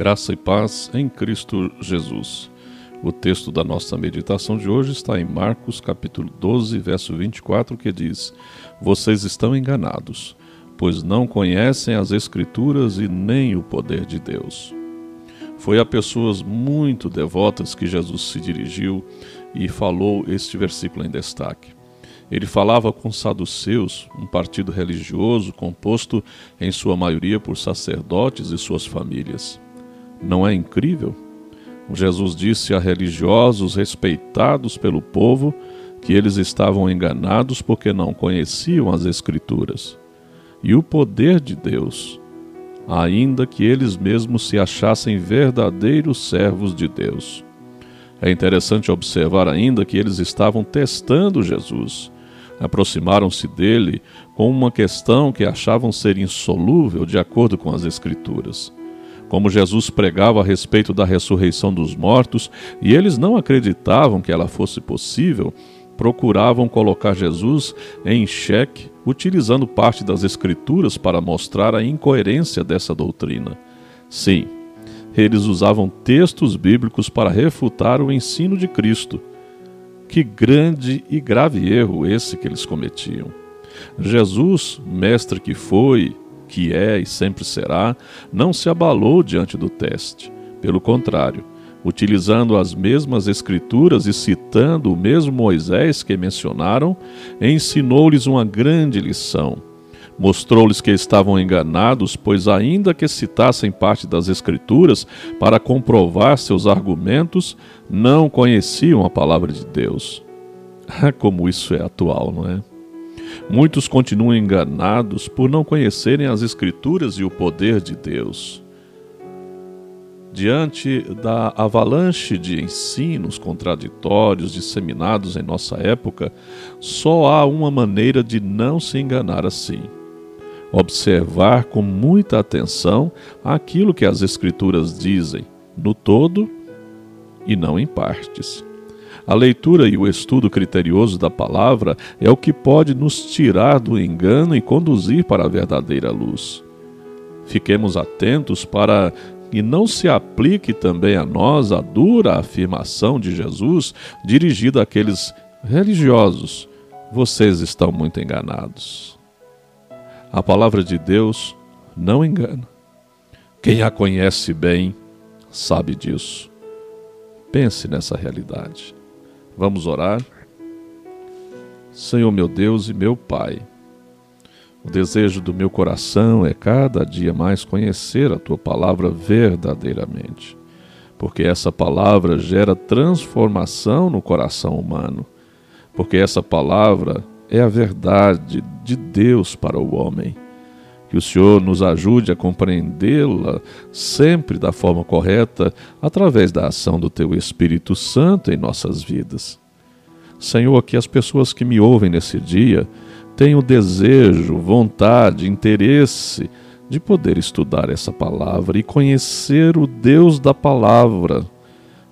Graça e paz em Cristo Jesus. O texto da nossa meditação de hoje está em Marcos capítulo 12, verso 24, que diz: Vocês estão enganados, pois não conhecem as Escrituras e nem o poder de Deus. Foi a pessoas muito devotas que Jesus se dirigiu e falou este versículo em destaque. Ele falava com saduceus, um partido religioso composto em sua maioria por sacerdotes e suas famílias. Não é incrível? Jesus disse a religiosos respeitados pelo povo que eles estavam enganados porque não conheciam as Escrituras. E o poder de Deus, ainda que eles mesmos se achassem verdadeiros servos de Deus. É interessante observar ainda que eles estavam testando Jesus. Aproximaram-se dele com uma questão que achavam ser insolúvel de acordo com as Escrituras como Jesus pregava a respeito da ressurreição dos mortos, e eles não acreditavam que ela fosse possível, procuravam colocar Jesus em xeque, utilizando parte das Escrituras para mostrar a incoerência dessa doutrina. Sim, eles usavam textos bíblicos para refutar o ensino de Cristo. Que grande e grave erro esse que eles cometiam. Jesus, mestre que foi, que é e sempre será, não se abalou diante do teste. Pelo contrário, utilizando as mesmas escrituras e citando o mesmo Moisés que mencionaram, ensinou-lhes uma grande lição. Mostrou-lhes que estavam enganados, pois, ainda que citassem parte das Escrituras para comprovar seus argumentos, não conheciam a palavra de Deus. Como isso é atual, não é? Muitos continuam enganados por não conhecerem as Escrituras e o poder de Deus. Diante da avalanche de ensinos contraditórios disseminados em nossa época, só há uma maneira de não se enganar assim: observar com muita atenção aquilo que as Escrituras dizem, no todo e não em partes. A leitura e o estudo criterioso da palavra é o que pode nos tirar do engano e conduzir para a verdadeira luz. Fiquemos atentos para que não se aplique também a nós a dura afirmação de Jesus dirigida àqueles religiosos: vocês estão muito enganados. A palavra de Deus não engana. Quem a conhece bem sabe disso. Pense nessa realidade. Vamos orar? Senhor meu Deus e meu Pai, o desejo do meu coração é cada dia mais conhecer a tua palavra verdadeiramente, porque essa palavra gera transformação no coração humano, porque essa palavra é a verdade de Deus para o homem. Que o Senhor nos ajude a compreendê-la sempre da forma correta, através da ação do Teu Espírito Santo em nossas vidas. Senhor, que as pessoas que me ouvem nesse dia tenham desejo, vontade, interesse de poder estudar essa palavra e conhecer o Deus da palavra,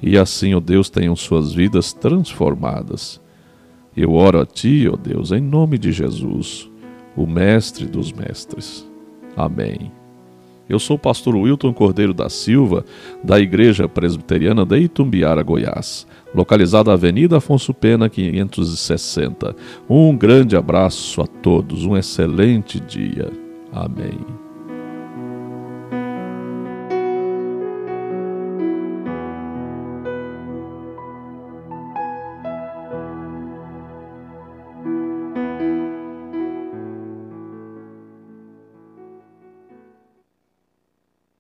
e assim, ó Deus, tenham suas vidas transformadas. Eu oro a Ti, ó Deus, em nome de Jesus, o Mestre dos Mestres. Amém. Eu sou o pastor Wilton Cordeiro da Silva, da Igreja Presbiteriana de Itumbiara, Goiás, localizada na Avenida Afonso Pena, 560. Um grande abraço a todos, um excelente dia. Amém.